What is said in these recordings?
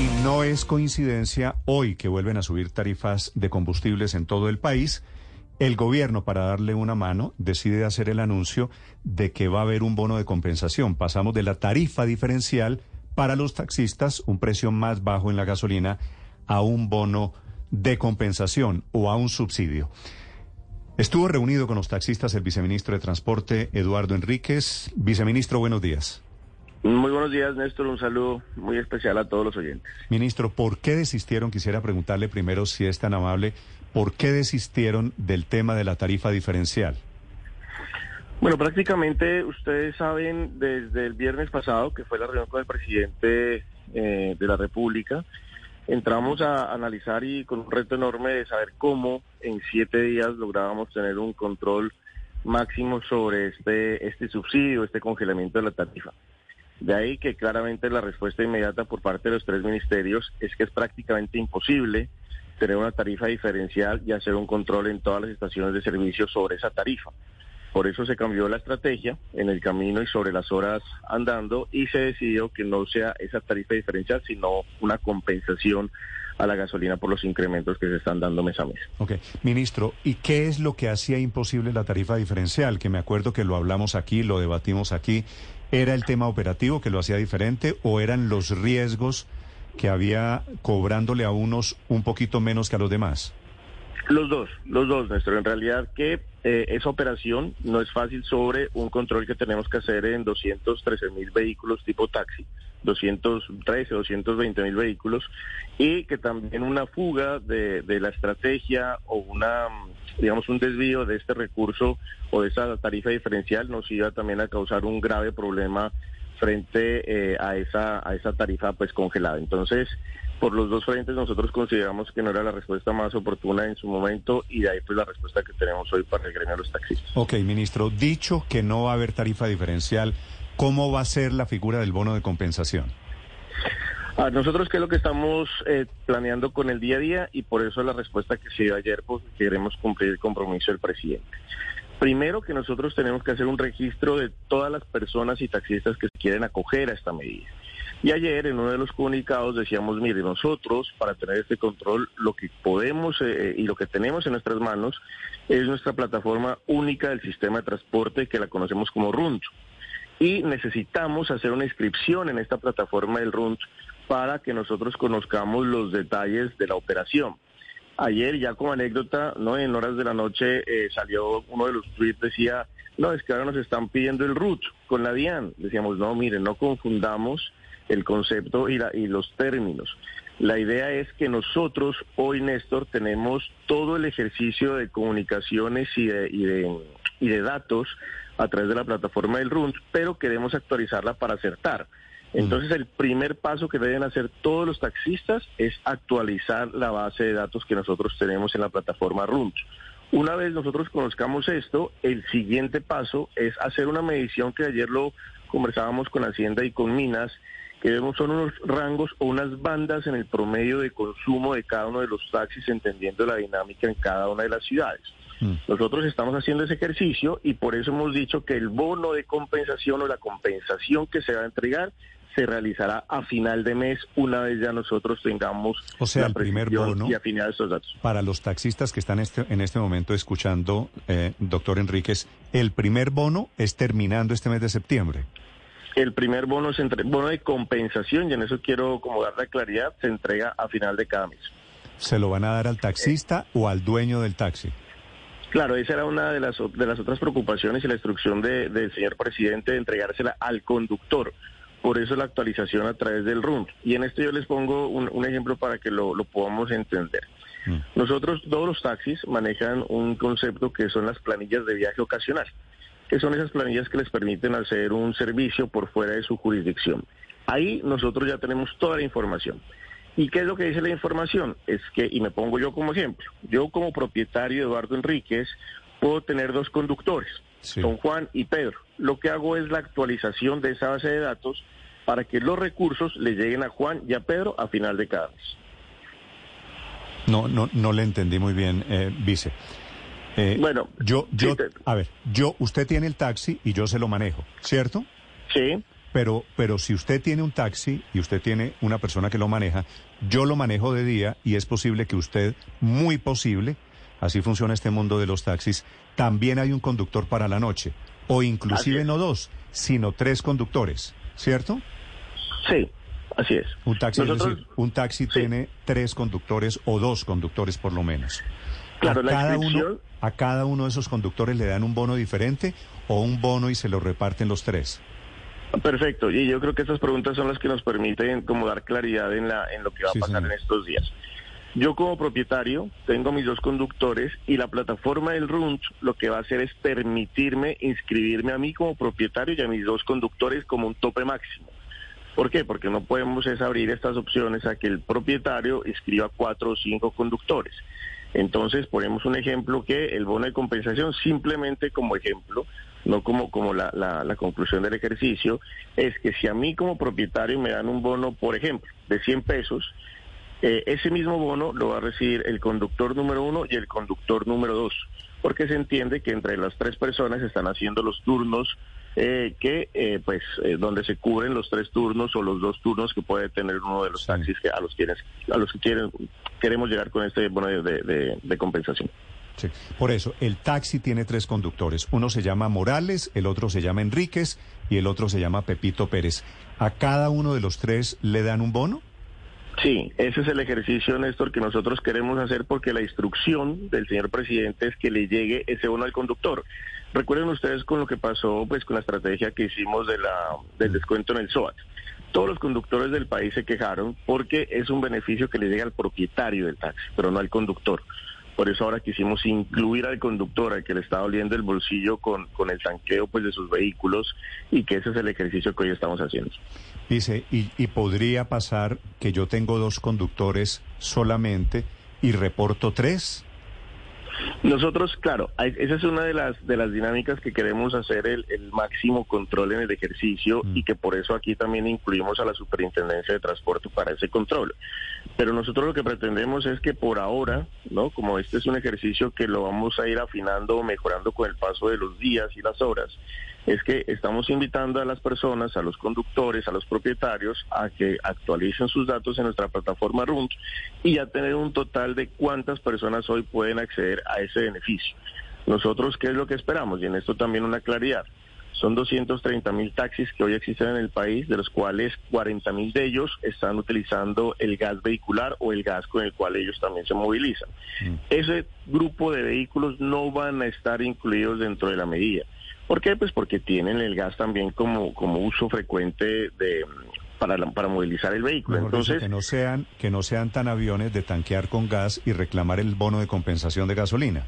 Y no es coincidencia hoy que vuelven a subir tarifas de combustibles en todo el país. El gobierno, para darle una mano, decide hacer el anuncio de que va a haber un bono de compensación. Pasamos de la tarifa diferencial para los taxistas, un precio más bajo en la gasolina, a un bono de compensación o a un subsidio. Estuvo reunido con los taxistas el viceministro de Transporte, Eduardo Enríquez. Viceministro, buenos días. Muy buenos días, Néstor. Un saludo muy especial a todos los oyentes. Ministro, ¿por qué desistieron? Quisiera preguntarle primero, si es tan amable, ¿por qué desistieron del tema de la tarifa diferencial? Bueno, prácticamente ustedes saben desde el viernes pasado, que fue la reunión con el presidente eh, de la República, entramos a analizar y con un reto enorme de saber cómo en siete días lográbamos tener un control máximo sobre este, este subsidio, este congelamiento de la tarifa. De ahí que claramente la respuesta inmediata por parte de los tres ministerios es que es prácticamente imposible tener una tarifa diferencial y hacer un control en todas las estaciones de servicio sobre esa tarifa. Por eso se cambió la estrategia en el camino y sobre las horas andando y se decidió que no sea esa tarifa diferencial, sino una compensación a la gasolina por los incrementos que se están dando mes a mes. Ok, ministro, ¿y qué es lo que hacía imposible la tarifa diferencial? Que me acuerdo que lo hablamos aquí, lo debatimos aquí. ¿Era el tema operativo que lo hacía diferente o eran los riesgos que había cobrándole a unos un poquito menos que a los demás? Los dos, los dos, Néstor. En realidad que eh, esa operación no es fácil sobre un control que tenemos que hacer en 213 mil vehículos tipo taxi, 213, 220 mil vehículos, y que también una fuga de, de la estrategia o una, digamos, un desvío de este recurso o de esa tarifa diferencial nos iba también a causar un grave problema frente eh, a esa a esa tarifa pues congelada. Entonces, por los dos frentes nosotros consideramos que no era la respuesta más oportuna en su momento y de ahí pues la respuesta que tenemos hoy para el gremio de los taxistas. Ok, ministro, dicho que no va a haber tarifa diferencial, ¿cómo va a ser la figura del bono de compensación? Ah, nosotros qué es lo que estamos eh, planeando con el día a día y por eso la respuesta que se dio ayer, pues queremos cumplir el compromiso del presidente. Primero que nosotros tenemos que hacer un registro de todas las personas y taxistas que quieren acoger a esta medida. Y ayer en uno de los comunicados decíamos, mire, nosotros para tener este control lo que podemos eh, y lo que tenemos en nuestras manos es nuestra plataforma única del sistema de transporte que la conocemos como RUNT. Y necesitamos hacer una inscripción en esta plataforma del RUNT para que nosotros conozcamos los detalles de la operación. Ayer, ya como anécdota, no en horas de la noche eh, salió uno de los tweets, decía, no, es que ahora nos están pidiendo el RUT con la DIAN. Decíamos, no, miren, no confundamos el concepto y, y los términos. La idea es que nosotros hoy, Néstor, tenemos todo el ejercicio de comunicaciones y de, y de, y de datos a través de la plataforma del RUNT, pero queremos actualizarla para acertar. Entonces, el primer paso que deben hacer todos los taxistas es actualizar la base de datos que nosotros tenemos en la plataforma RUNT. Una vez nosotros conozcamos esto, el siguiente paso es hacer una medición que ayer lo conversábamos con Hacienda y con Minas, que vemos son unos rangos o unas bandas en el promedio de consumo de cada uno de los taxis, entendiendo la dinámica en cada una de las ciudades. Mm. Nosotros estamos haciendo ese ejercicio y por eso hemos dicho que el bono de compensación o la compensación que se va a entregar se realizará a final de mes una vez ya nosotros tengamos o sea, el primer bono y afinidad estos datos. Para los taxistas que están este, en este momento escuchando, eh, doctor Enríquez, el primer bono es terminando este mes de septiembre. El primer bono es entre, bono de compensación y en eso quiero como dar la claridad, se entrega a final de cada mes. ¿Se lo van a dar al taxista o al dueño del taxi? Claro, esa era una de las, de las otras preocupaciones y la instrucción del señor presidente de entregársela al conductor por eso la actualización a través del RUN. Y en esto yo les pongo un, ejemplo para que lo, podamos entender. Mm. Nosotros, todos los taxis manejan un concepto que son las planillas de viaje ocasional, que son esas planillas que les permiten hacer un servicio por fuera de su jurisdicción. Ahí nosotros ya tenemos toda la información. ¿Y qué es lo que dice la información? Es que, y me pongo yo como ejemplo, yo como propietario de Eduardo Enríquez puedo tener dos conductores Don Juan y Pedro. Lo que hago es la actualización de esa base de datos para que los recursos le lleguen a Juan y a Pedro a final de cada mes. No, no, no le entendí muy bien, eh, vice. Eh, bueno, yo, yo, a ver, yo, usted tiene el taxi y yo se lo manejo, ¿cierto? Sí. Pero, pero si usted tiene un taxi y usted tiene una persona que lo maneja, yo lo manejo de día y es posible que usted, muy posible, así funciona este mundo de los taxis, también hay un conductor para la noche. O inclusive no dos, sino tres conductores, ¿cierto? Sí, así es. Un taxi, un taxi tiene tres conductores o dos conductores por lo menos. Claro, a, cada uno, a cada uno de esos conductores le dan un bono diferente o un bono y se lo reparten los tres. Perfecto, y yo creo que estas preguntas son las que nos permiten como dar claridad en, la, en lo que va a pasar en estos días. Yo como propietario tengo mis dos conductores y la plataforma del RUNT lo que va a hacer es permitirme inscribirme a mí como propietario y a mis dos conductores como un tope máximo. ¿Por qué? Porque no podemos es abrir estas opciones a que el propietario inscriba cuatro o cinco conductores. Entonces ponemos un ejemplo que el bono de compensación simplemente como ejemplo no como, como la, la, conclusión del ejercicio, es que si a mí como propietario me dan un bono, por ejemplo, de 100 pesos, eh, ese mismo bono lo va a recibir el conductor número uno y el conductor número dos, porque se entiende que entre las tres personas están haciendo los turnos eh, que, eh, pues, donde se cubren los tres turnos o los dos turnos que puede tener uno de los taxis que a los quienes a los que quieren queremos llegar con este bono de compensación. Por eso, el taxi tiene tres conductores. Uno se llama Morales, el otro se llama Enríquez y el otro se llama Pepito Pérez. ¿A cada uno de los tres le dan un bono? Sí, ese es el ejercicio, Néstor, que nosotros queremos hacer porque la instrucción del señor presidente es que le llegue ese bono al conductor. Recuerden ustedes con lo que pasó pues con la estrategia que hicimos de la, del descuento en el SOAT. Todos los conductores del país se quejaron porque es un beneficio que le llega al propietario del taxi, pero no al conductor. Por eso ahora quisimos incluir al conductor, al que le está doliendo el bolsillo con, con el tanqueo pues, de sus vehículos y que ese es el ejercicio que hoy estamos haciendo. Dice, y, y podría pasar que yo tengo dos conductores solamente y reporto tres. Nosotros, claro, esa es una de las de las dinámicas que queremos hacer el, máximo control en el ejercicio mm. y que por eso aquí también incluimos a la Superintendencia de Transporte para ese control. Pero nosotros lo que pretendemos es que por ahora, ¿no? Como este es un ejercicio que lo vamos a ir afinando o mejorando con el paso de los días y las horas, es que estamos invitando a las personas, a los conductores, a los propietarios, a que actualicen sus datos en nuestra plataforma RUNT y a tener un total de cuántas personas hoy pueden acceder a ese beneficio. Nosotros, ¿qué es lo que esperamos? Y en esto también una claridad. Son 230 mil taxis que hoy existen en el país, de los cuales 40 mil de ellos están utilizando el gas vehicular o el gas con el cual ellos también se movilizan. Mm. Ese grupo de vehículos no van a estar incluidos dentro de la medida. ¿Por qué? Pues porque tienen el gas también como, como uso frecuente de para, para movilizar el vehículo. Entonces, que no sean que no sean tan aviones de tanquear con gas y reclamar el bono de compensación de gasolina.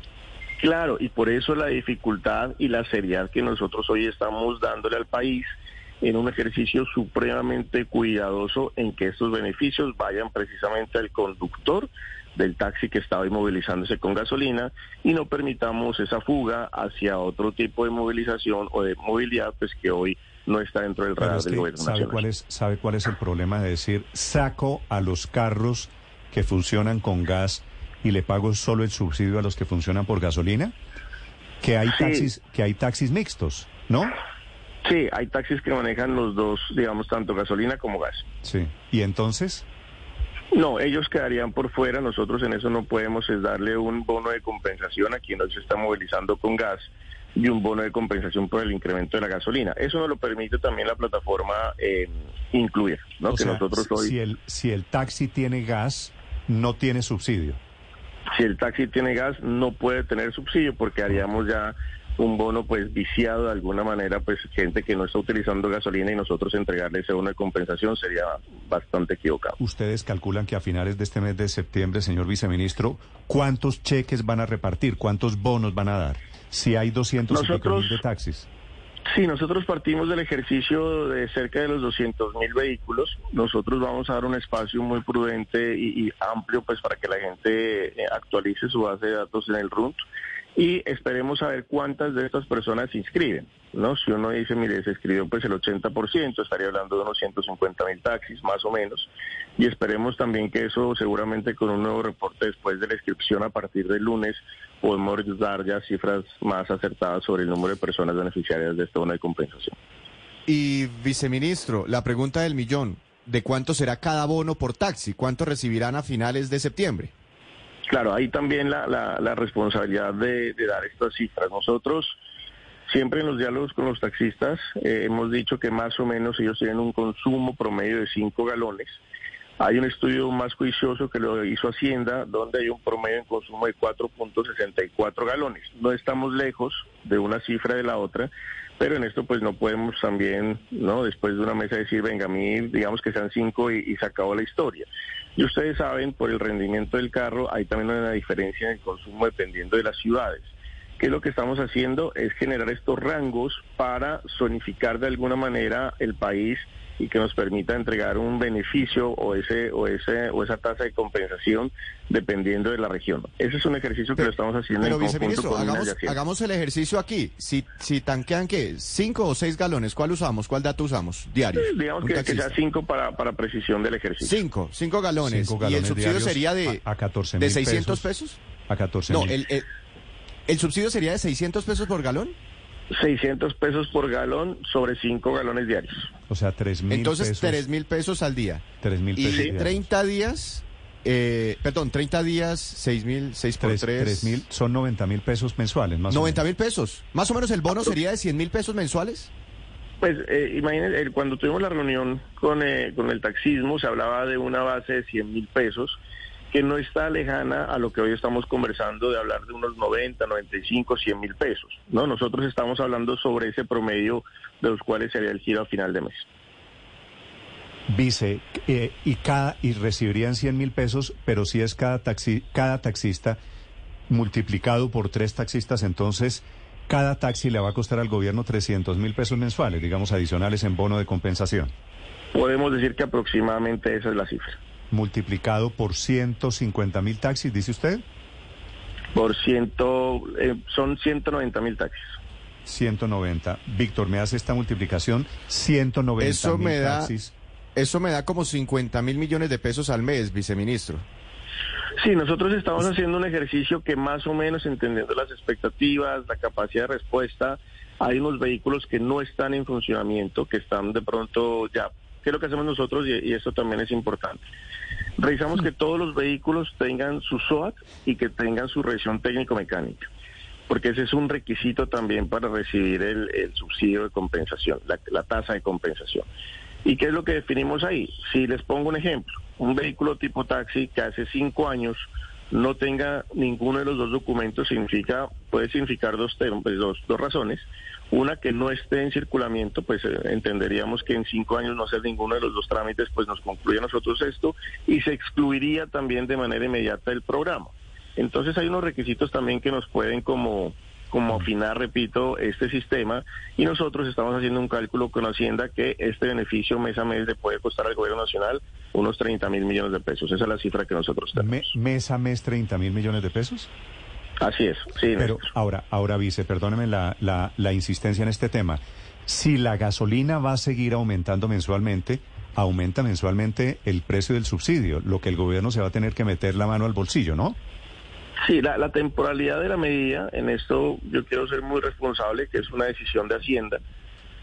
Claro, y por eso la dificultad y la seriedad que nosotros hoy estamos dándole al país en un ejercicio supremamente cuidadoso en que estos beneficios vayan precisamente al conductor del taxi que estaba inmovilizándose con gasolina y no permitamos esa fuga hacia otro tipo de movilización o de movilidad pues que hoy no está dentro del radar del gobierno ¿sabe Cuál es, ¿Sabe cuál es el problema de decir saco a los carros que funcionan con gas y le pago solo el subsidio a los que funcionan por gasolina? Que hay taxis, que hay taxis mixtos, ¿no? Sí, hay taxis que manejan los dos, digamos, tanto gasolina como gas. Sí. ¿Y entonces? No, ellos quedarían por fuera. Nosotros en eso no podemos es darle un bono de compensación a quien no se está movilizando con gas y un bono de compensación por el incremento de la gasolina. Eso nos lo permite también la plataforma eh, incluir, ¿no? que nosotros hoy... si el si el taxi tiene gas, no tiene subsidio. Si el taxi tiene gas, no puede tener subsidio porque haríamos ya un bono pues viciado de alguna manera, pues gente que no está utilizando gasolina y nosotros entregarle ese bono de compensación sería bastante equivocado. Ustedes calculan que a finales de este mes de septiembre, señor viceministro, ¿cuántos cheques van a repartir? ¿Cuántos bonos van a dar? Si hay 200 mil de taxis. Sí, nosotros partimos del ejercicio de cerca de los 200 mil vehículos. Nosotros vamos a dar un espacio muy prudente y, y amplio pues para que la gente eh, actualice su base de datos en el RUNT y esperemos saber cuántas de estas personas se inscriben. ¿no? Si uno dice, mire, se inscribió pues el 80%, estaría hablando de unos 150 mil taxis, más o menos. Y esperemos también que eso, seguramente con un nuevo reporte después de la inscripción a partir del lunes, podemos dar ya cifras más acertadas sobre el número de personas beneficiarias de esta bono de compensación. Y viceministro, la pregunta del millón, ¿de cuánto será cada bono por taxi? ¿Cuánto recibirán a finales de septiembre? Claro, ahí también la, la, responsabilidad de, dar estas cifras. Nosotros siempre en los diálogos con los taxistas eh, hemos dicho que más o menos ellos tienen un consumo promedio de 5 galones. Hay un estudio más juicioso que lo hizo Hacienda, donde hay un promedio en consumo de 4.64 galones. No estamos lejos de una cifra de la otra, pero en esto pues no podemos también, ¿no? Después de una mesa decir, venga, a digamos que sean cinco y, se acabó la historia. Y ustedes saben, por el rendimiento del carro hay también una diferencia en el consumo dependiendo de las ciudades. ¿Qué es lo que estamos haciendo? Es generar estos rangos para zonificar de alguna manera el país y que nos permita entregar un beneficio o ese o ese o esa tasa de compensación dependiendo de la región. Ese es un ejercicio que lo estamos haciendo en conjunto con hagamos, hagamos el ejercicio aquí. Si si tanquean qué, cinco o seis galones, ¿cuál usamos? ¿Cuál dato usamos diario? digamos que, sea cinco para, para precisión del ejercicio. Cinco, cinco galones. y el subsidio sería de a, 14 de 600 pesos. A 14 No, el, el, el subsidio sería de 600 pesos por galón. 600 pesos por galón sobre 5 galones diarios. O sea, 3 mil Entonces, 3 mil pesos al día. 3 mil pesos. Y 30 días, eh, perdón, 30 días, 6 mil, 6 por 3. 3 mil, son 90 mil pesos mensuales, más 90 mil pesos. Más o menos el bono sería de 100 mil pesos mensuales. Pues eh, imagínense, cuando tuvimos la reunión con, eh, con el taxismo, se hablaba de una base de 100 mil pesos que no está lejana a lo que hoy estamos conversando de hablar de unos 90, 95, 100 mil pesos. No, nosotros estamos hablando sobre ese promedio de los cuales sería el giro a final de mes. Vice, eh, y cada y recibirían 100 mil pesos, pero si es cada taxi, cada taxista multiplicado por tres taxistas, entonces cada taxi le va a costar al gobierno 300 mil pesos mensuales, digamos adicionales en bono de compensación. Podemos decir que aproximadamente esa es la cifra multiplicado por 150 mil taxis, dice usted. Por ciento, eh, son 190 mil taxis. 190. Víctor, me hace esta multiplicación, 190 eso mil me da, taxis. Eso me da como 50 mil millones de pesos al mes, viceministro. Sí, nosotros estamos haciendo un ejercicio que más o menos entendiendo las expectativas, la capacidad de respuesta, hay unos vehículos que no están en funcionamiento, que están de pronto ya ¿Qué es lo que hacemos nosotros? Y, esto también es importante. Revisamos que todos los vehículos tengan su SOAT y que tengan su revisión técnico-mecánica, porque ese es un requisito también para recibir el, subsidio de compensación, la, tasa de compensación. ¿Y qué es lo que definimos ahí? Si les pongo un ejemplo, un vehículo tipo taxi que hace cinco años no tenga ninguno de los dos documentos significa puede significar dos, dos, dos razones. Una que no esté en circulamiento, pues eh, entenderíamos que en cinco años no hacer ninguno de los dos trámites, pues nos concluye a nosotros esto y se excluiría también de manera inmediata del programa. Entonces hay unos requisitos también que nos pueden como como afinar, repito, este sistema y nosotros estamos haciendo un cálculo con Hacienda que este beneficio mes a mes le puede costar al gobierno nacional unos 30 mil millones de pesos. Esa es la cifra que nosotros tenemos. ¿Mes a mes 30 mil millones de pesos? Así es, sí. Pero ahora, ahora, vice, perdóneme la, la, la insistencia en este tema. Si la gasolina va a seguir aumentando mensualmente, aumenta mensualmente el precio del subsidio, lo que el gobierno se va a tener que meter la mano al bolsillo, ¿no? Sí, la, temporalidad de la medida, en esto yo quiero ser muy responsable, que es una decisión de Hacienda.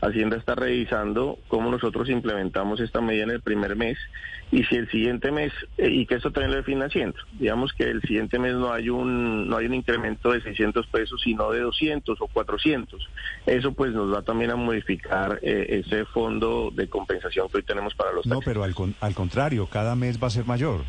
Hacienda está revisando cómo nosotros implementamos esta medida en el primer mes y si el siguiente mes, eh, y que esto también lo define Hacienda, digamos que el siguiente mes no hay un no hay un incremento de 600 pesos, sino de 200 o 400. Eso pues nos va también a modificar eh, ese fondo de compensación que hoy tenemos para los No, pero al, al contrario, cada mes va a ser mayor.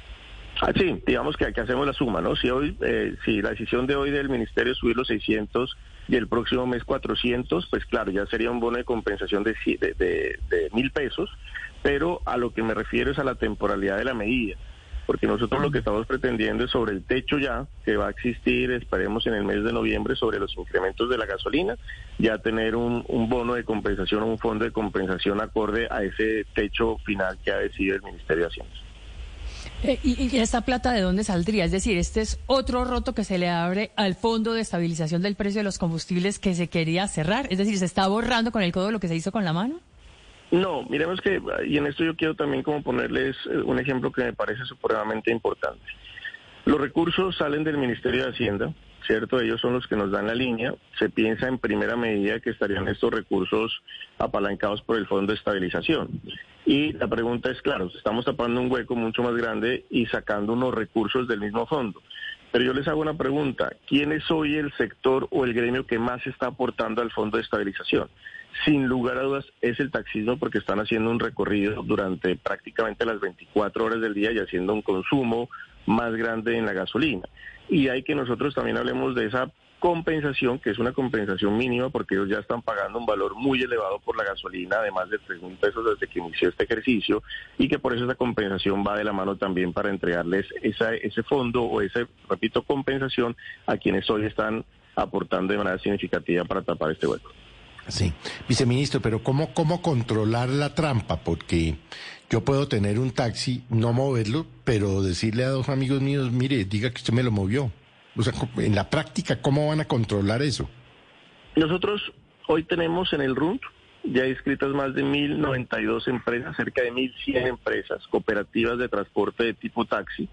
Ah, sí, digamos que aquí hacemos la suma, ¿no? Si hoy, eh, si la decisión de hoy del ministerio es subir los 600 y el próximo mes 400, pues claro, ya sería un bono de compensación de, mil pesos, pero a lo que me refiero es a la temporalidad de la medida, porque nosotros lo que estamos pretendiendo es sobre el techo ya, que va a existir, esperemos en el mes de noviembre, sobre los incrementos de la gasolina, ya tener un, un bono de compensación un fondo de compensación acorde a ese techo final que ha decidido el Ministerio de Hacienda. Eh, ¿Y, esta plata de dónde saldría? Es decir, este es otro roto que se le abre al Fondo de Estabilización del Precio de los Combustibles que se quería cerrar. Es decir, ¿se está borrando con el codo lo que se hizo con la mano? No, miremos que, y en esto yo quiero también como ponerles eh, un ejemplo que me parece supremamente importante. Los recursos salen del Ministerio de Hacienda, ¿cierto? Ellos son los que nos dan la línea. Se piensa en primera medida que estarían estos recursos apalancados por el Fondo de Estabilización. Y la pregunta es, claro, estamos tapando un hueco mucho más grande y sacando unos recursos del mismo fondo. Pero yo les hago una pregunta, ¿quién es hoy el sector o el gremio que más está aportando al Fondo de Estabilización? Sin lugar a dudas es el taxismo porque están haciendo un recorrido durante prácticamente las 24 horas del día y haciendo un consumo más grande en la gasolina. Y hay que nosotros también hablemos de esa compensación, que es una compensación mínima porque ellos ya están pagando un valor muy elevado por la gasolina, de más de 3 mil pesos desde que inició este ejercicio, y que por eso esa compensación va de la mano también para entregarles esa, ese fondo o ese, repito, compensación a quienes hoy están aportando de manera significativa para tapar este hueco. Sí, viceministro, pero ¿cómo, ¿cómo controlar la trampa? Porque yo puedo tener un taxi, no moverlo, pero decirle a dos amigos míos, mire, diga que usted me lo movió. O sea, en la práctica, ¿cómo van a controlar eso? Nosotros hoy tenemos en el RUNT ya inscritas más de 1.092 empresas, cerca de 1.100 empresas cooperativas de transporte de tipo taxi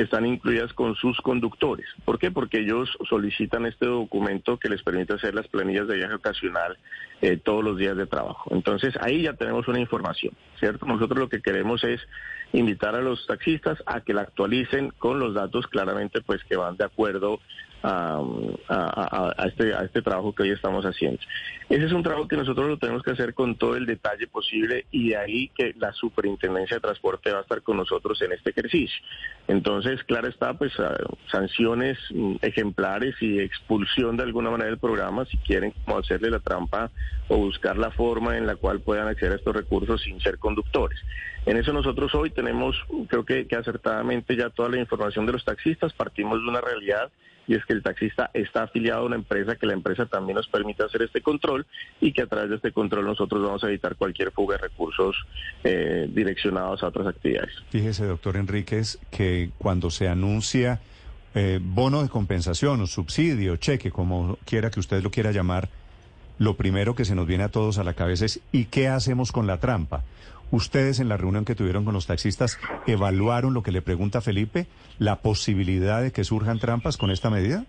están incluidas con sus conductores. ¿Por qué? Porque ellos solicitan este documento que les permite hacer las planillas de viaje ocasional eh, todos los días de trabajo. Entonces ahí ya tenemos una información, ¿cierto? Nosotros lo que queremos es invitar a los taxistas a que la actualicen con los datos claramente pues que van de acuerdo a, este, a este trabajo que hoy estamos haciendo. Ese es un trabajo que nosotros lo tenemos que hacer con todo el detalle posible y de ahí que la Superintendencia de Transporte va a estar con nosotros en este ejercicio. Entonces, claro está, pues sanciones mm, ejemplares y expulsión de alguna manera del programa si quieren como hacerle la trampa o buscar la forma en la cual puedan acceder a estos recursos sin ser conductores. En eso nosotros hoy tenemos, creo que acertadamente ya toda la información de los taxistas, partimos de una realidad y es que el taxista está afiliado a una empresa, que la empresa también nos permite hacer este control y que a través de este control nosotros vamos a evitar cualquier fuga de recursos eh, direccionados a otras actividades. Fíjese, doctor Enríquez, que cuando se anuncia eh, bono de compensación o subsidio, cheque, como quiera que usted lo quiera llamar, lo primero que se nos viene a todos a la cabeza es ¿y qué hacemos con la trampa? ¿Ustedes en la reunión que tuvieron con los taxistas evaluaron lo que le pregunta Felipe, la posibilidad de que surjan trampas con esta medida?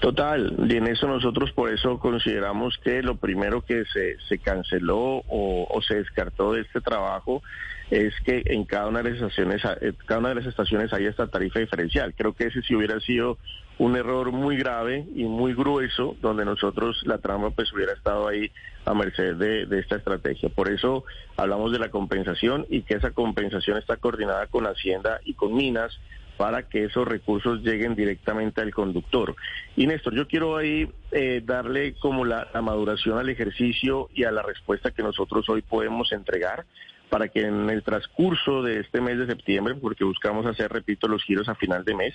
Total, y en eso nosotros por eso consideramos que lo primero que se, se canceló o, se descartó de este trabajo es que en cada una de las estaciones, eh, cada una de las estaciones hay esta tarifa diferencial. Creo que ese sí hubiera sido un error muy grave y muy grueso, donde nosotros la trama pues hubiera estado ahí a merced de, esta estrategia. Por eso hablamos de la compensación y que esa compensación está coordinada con Hacienda y con Minas para que esos recursos lleguen directamente al conductor. Y Néstor, yo quiero ahí eh, darle como la maduración al ejercicio y a la respuesta que nosotros hoy podemos entregar para que en el transcurso de este mes de septiembre, porque buscamos hacer, repito, los giros a final de mes,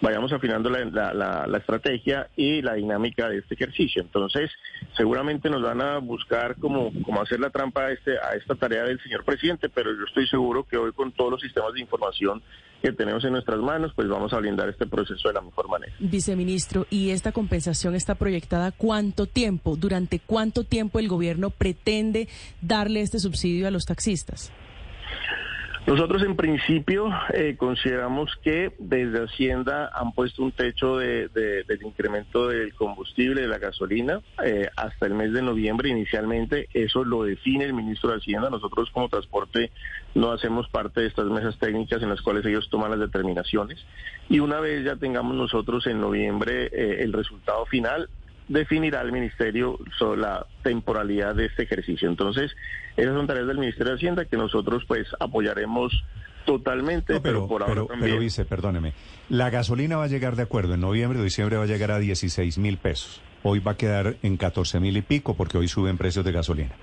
vayamos afinando la, la, la, estrategia y la dinámica de este ejercicio. Entonces, seguramente nos van a buscar cómo, cómo hacer la trampa a, este, a esta tarea del señor presidente, pero yo estoy seguro que hoy con todos los sistemas de información que tenemos en nuestras manos, pues vamos a blindar este proceso de la mejor manera. Viceministro, ¿y esta compensación está proyectada cuánto tiempo? ¿Durante cuánto tiempo el gobierno pretende darle este subsidio a los taxistas? Nosotros en principio eh, consideramos que desde Hacienda han puesto un techo de, de, del incremento del combustible, de la gasolina, eh, hasta el mes de noviembre inicialmente. Eso lo define el ministro de Hacienda. Nosotros como transporte no hacemos parte de estas mesas técnicas en las cuales ellos toman las determinaciones. Y una vez ya tengamos nosotros en noviembre eh, el resultado final, definirá el ministerio sobre la temporalidad de este ejercicio. Entonces, esas son tareas del Ministerio de Hacienda que nosotros pues apoyaremos totalmente, pero, por ahora pero, Pero dice, perdóneme, la gasolina va a llegar de acuerdo, en noviembre o diciembre va a llegar a 16 mil pesos. Hoy va a quedar en 14 mil y pico porque hoy suben precios de gasolina.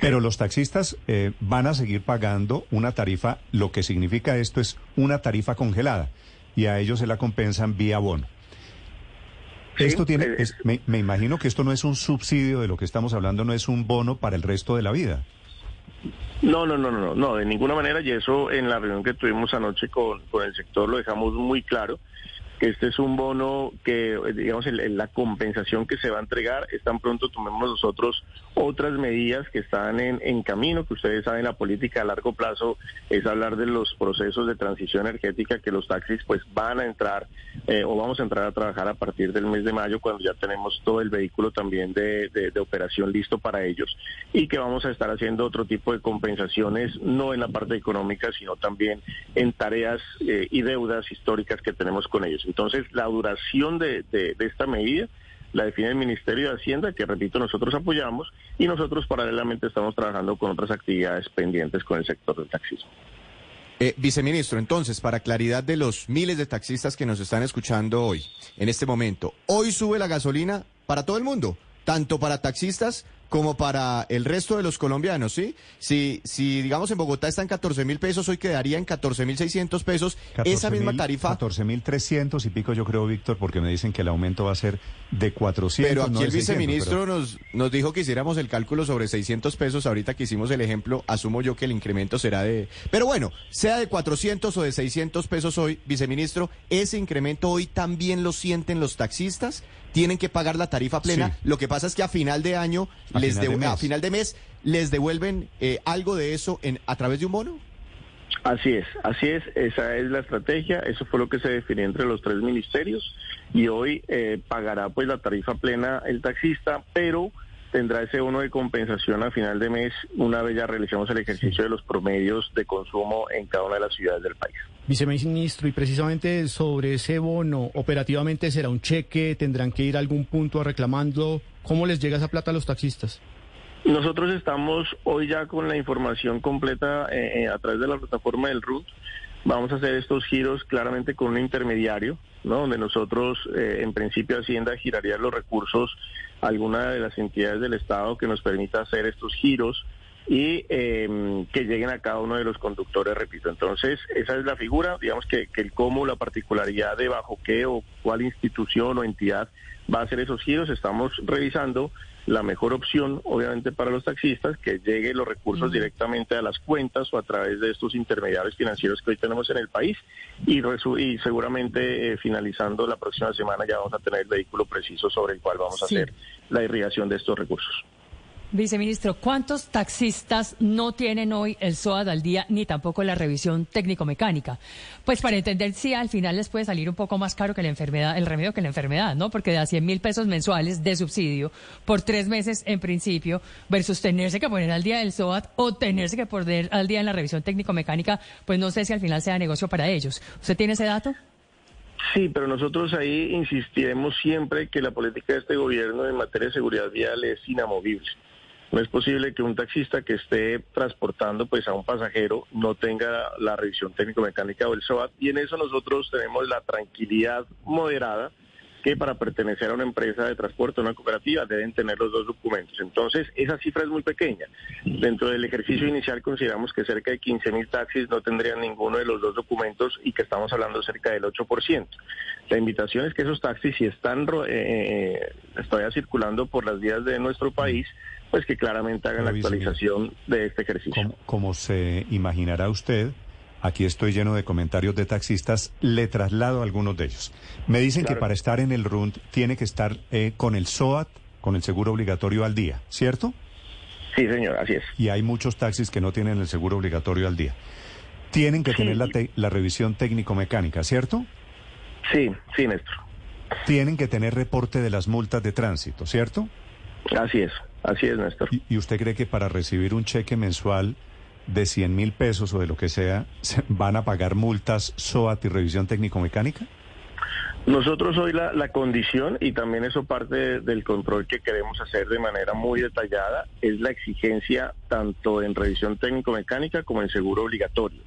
Pero los taxistas eh, van a seguir pagando una tarifa, lo que significa esto es una tarifa congelada y a ellos se la compensan vía bono. Sí, esto tiene, eh, es, me, me, imagino que esto no es un subsidio de lo que estamos hablando, no es un bono para el resto de la vida. No, no, no, no, no, de ninguna manera, y eso en la reunión que tuvimos anoche con, con el sector lo dejamos muy claro. Que este es un bono que, digamos, la compensación que se va a entregar, es tan pronto tomemos nosotros otras medidas que están en, camino, que ustedes saben, la política a largo plazo es hablar de los procesos de transición energética que los taxis pues van a entrar eh, o vamos a entrar a trabajar a partir del mes de mayo cuando ya tenemos todo el vehículo también de, de operación listo para ellos y que vamos a estar haciendo otro tipo de compensaciones, no en la parte económica, sino también en tareas eh, y deudas históricas que tenemos con ellos. Entonces, la duración de, esta medida la define el Ministerio de Hacienda, que repito, nosotros apoyamos, y nosotros paralelamente estamos trabajando con otras actividades pendientes con el sector del taxismo. Eh, viceministro, entonces, para claridad de los miles de taxistas que nos están escuchando hoy, en este momento, hoy sube la gasolina para todo el mundo, tanto para taxistas como para el resto de los colombianos, ¿sí? Si, si digamos en Bogotá está en 14 mil pesos, hoy quedaría en 14 mil 600 pesos. Esa misma tarifa. 14 mil 300 y pico, yo creo, Víctor, porque me dicen que el aumento va a ser de 400. Pero aquí el viceministro nos, nos dijo que hiciéramos el cálculo sobre 600 pesos. Ahorita que hicimos el ejemplo, asumo yo que el incremento será de. Pero bueno, sea de 400 o de 600 pesos hoy, viceministro, ese incremento hoy también lo sienten los taxistas tienen que pagar la tarifa plena. Lo que pasa es que a final de año, a, les final, de a final de mes, les devuelven eh, algo de eso en, a través de un bono. Así es, así es, esa es la estrategia, eso fue lo que se definió entre los tres ministerios y hoy eh, pagará pues la tarifa plena el taxista, pero tendrá ese bono de compensación a final de mes una vez ya realicemos el ejercicio de los promedios de consumo en cada una de las ciudades del país. Viceministro, y precisamente sobre ese bono, operativamente será un cheque, tendrán que ir a algún punto a reclamando. ¿Cómo les llega esa plata a los taxistas? Nosotros estamos hoy ya con la información completa eh, eh, a través de la plataforma del RUT. Vamos a hacer estos giros claramente con un intermediario, ¿no? donde nosotros, eh, en principio, Hacienda giraría los recursos a alguna de las entidades del Estado que nos permita hacer estos giros y eh, que lleguen a cada uno de los conductores, repito. Entonces, esa es la figura, digamos que, que el cómo, la particularidad de bajo qué o cuál institución o entidad va a hacer esos giros, estamos revisando la mejor opción, obviamente, para los taxistas, que lleguen los recursos directamente a las cuentas o a través de estos intermediarios financieros que hoy tenemos en el país. Y, y seguramente eh, finalizando la próxima semana ya vamos a tener el vehículo preciso sobre el cual vamos a hacer la irrigación de estos recursos. Viceministro, ¿cuántos taxistas no tienen hoy el SOAD al día ni tampoco la revisión técnico-mecánica? Pues para entender si al final les puede salir un poco más caro que la enfermedad, el remedio que la enfermedad, ¿no? Porque da 100 mil pesos mensuales de subsidio por tres meses en principio versus tenerse que poner al día el SOAD o tenerse que poner al día en la revisión técnico-mecánica, pues no sé si al final sea negocio para ellos. ¿Usted tiene ese dato? Sí, pero nosotros ahí insistiremos siempre que la política de este gobierno en materia de seguridad vial es inamovible. No es posible que un taxista que esté transportando pues a un pasajero no tenga la revisión técnico-mecánica o el SOAT y en eso nosotros tenemos la tranquilidad moderada que para pertenecer a una empresa de transporte, una cooperativa, deben tener los dos documentos. Entonces, esa cifra es muy pequeña. Dentro del ejercicio inicial consideramos que cerca de 15 mil taxis no tendrían ninguno de los dos documentos y que estamos hablando cerca del 8%. La invitación es que esos taxis, si están eh, todavía circulando por las vías de nuestro país, pues que claramente hagan la actualización de este ejercicio. como se imaginará usted, Aquí estoy lleno de comentarios de taxistas, le traslado a algunos de ellos. Me dicen que para estar en el RUND tiene que estar eh, con el SOAT, con el seguro obligatorio al día, ¿cierto? Sí, señor, así es. Y hay muchos taxis que no tienen el seguro obligatorio al día. Tienen que tener la, la revisión técnico-mecánica, ¿cierto? Sí, sí, Néstor. Tienen que tener reporte de las multas de tránsito, ¿cierto? Así es, así es, Néstor. ¿Y usted cree que para recibir un cheque mensual de 100 mil pesos o de lo que sea, ¿van a pagar multas SOAT y revisión técnico-mecánica? Nosotros hoy la, la, condición, y también eso parte del control que queremos hacer de manera muy detallada, es la exigencia tanto en revisión técnico-mecánica como en seguro obligatorio.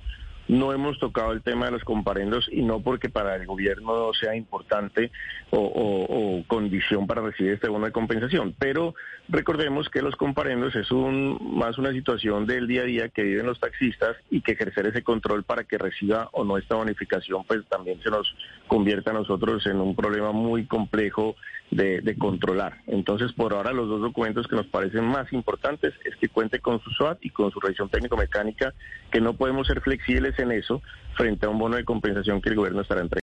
No hemos tocado el tema de los comparendos y no porque para el gobierno sea importante o, condición para recibir este bono de compensación, pero recordemos que los comparendos es un, más una situación del día a día que viven los taxistas y que ejercer ese control para que reciba o no esta bonificación pues también se nos convierte a nosotros en un problema muy complejo de, controlar. Entonces por ahora los dos documentos que nos parecen más importantes es que cuente con su SOAT y con su revisión técnico-mecánica, que no podemos ser flexibles en eso frente a un bono de compensación que el gobierno estará entregando.